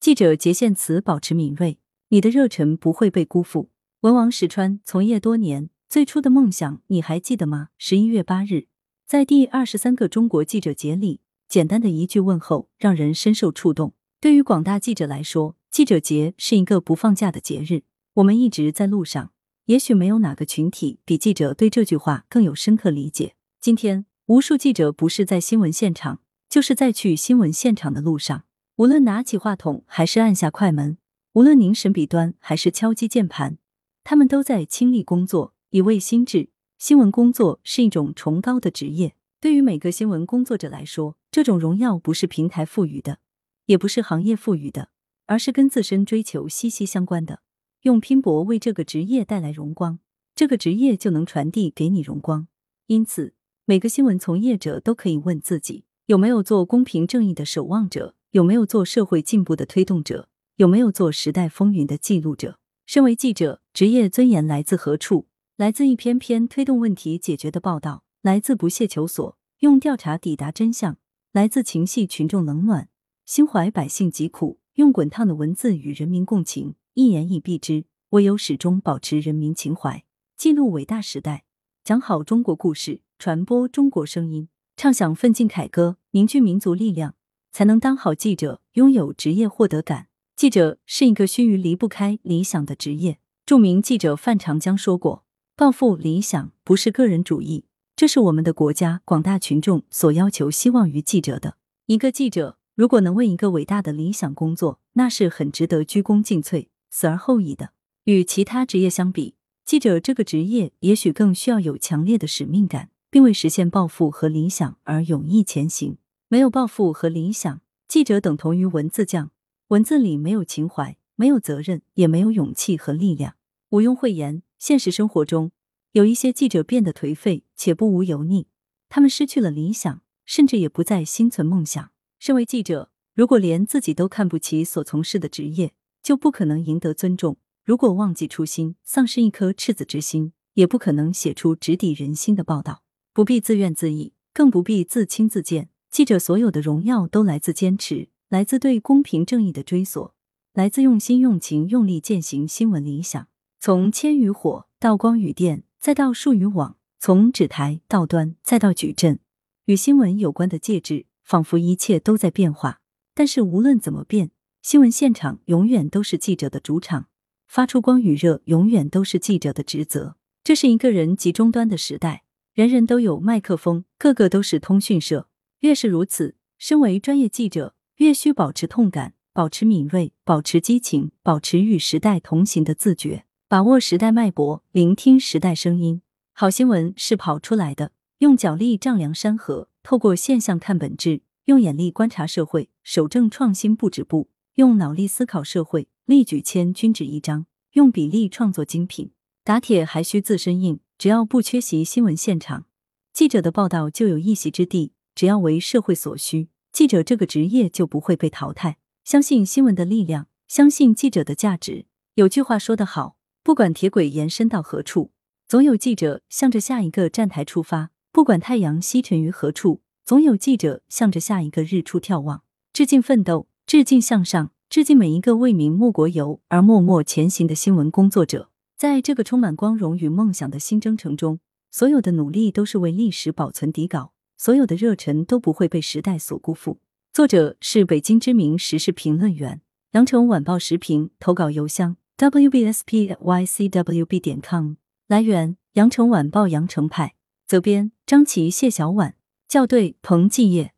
记者节献词保持敏锐，你的热忱不会被辜负。文王石川从业多年，最初的梦想你还记得吗？十一月八日，在第二十三个中国记者节里，简单的一句问候让人深受触动。对于广大记者来说，记者节是一个不放假的节日。我们一直在路上，也许没有哪个群体比记者对这句话更有深刻理解。今天，无数记者不是在新闻现场，就是在去新闻现场的路上。无论拿起话筒还是按下快门，无论凝神笔端还是敲击键盘，他们都在倾力工作，以为心智。新闻工作是一种崇高的职业，对于每个新闻工作者来说，这种荣耀不是平台赋予的，也不是行业赋予的，而是跟自身追求息息相关的。用拼搏为这个职业带来荣光，这个职业就能传递给你荣光。因此，每个新闻从业者都可以问自己：有没有做公平正义的守望者？有没有做社会进步的推动者？有没有做时代风云的记录者？身为记者，职业尊严来自何处？来自一篇篇推动问题解决的报道，来自不懈求索，用调查抵达真相，来自情系群众冷暖，心怀百姓疾苦，用滚烫的文字与人民共情。一言以蔽之，唯有始终保持人民情怀，记录伟大时代，讲好中国故事，传播中国声音，唱响奋进凯歌，凝聚民族力量，才能当好记者，拥有职业获得感。记者是一个须臾离不开理想的职业。著名记者范长江说过：“抱负理想不是个人主义，这是我们的国家广大群众所要求、希望于记者的。一个记者如果能为一个伟大的理想工作，那是很值得鞠躬尽瘁。”死而后已的。与其他职业相比，记者这个职业也许更需要有强烈的使命感，并为实现抱负和理想而勇毅前行。没有抱负和理想，记者等同于文字匠，文字里没有情怀，没有责任，也没有勇气和力量。毋庸讳言，现实生活中有一些记者变得颓废且不无油腻，他们失去了理想，甚至也不再心存梦想。身为记者，如果连自己都看不起所从事的职业，就不可能赢得尊重。如果忘记初心，丧失一颗赤子之心，也不可能写出直抵人心的报道。不必自怨自艾，更不必自轻自贱。记者所有的荣耀都来自坚持，来自对公平正义的追索，来自用心用情用力践行新闻理想。从铅与火到光与电，再到数与网；从纸台到端，再到矩阵，与新闻有关的介质，仿佛一切都在变化。但是无论怎么变。新闻现场永远都是记者的主场，发出光与热永远都是记者的职责。这是一个人集终端的时代，人人都有麦克风，个个都是通讯社。越是如此，身为专业记者，越需保持痛感，保持敏锐，保持激情，保持与时代同行的自觉，把握时代脉搏，聆听时代声音。好新闻是跑出来的，用脚力丈量山河，透过现象看本质，用眼力观察社会，守正创新不止步。用脑力思考社会，力举千钧纸一张；用笔力创作精品。打铁还需自身硬，只要不缺席新闻现场，记者的报道就有一席之地。只要为社会所需，记者这个职业就不会被淘汰。相信新闻的力量，相信记者的价值。有句话说得好，不管铁轨延伸到何处，总有记者向着下一个站台出发；不管太阳西沉于何处，总有记者向着下一个日出眺望。致敬奋斗。致敬向上，致敬每一个为民莫国游而默默前行的新闻工作者。在这个充满光荣与梦想的新征程中，所有的努力都是为历史保存底稿，所有的热忱都不会被时代所辜负。作者是北京知名时事评论员，羊城晚报时评投稿邮箱 wbspycwb 点 com。来源：羊城晚报羊城派，责编：张琪、谢小婉，校对：彭继业。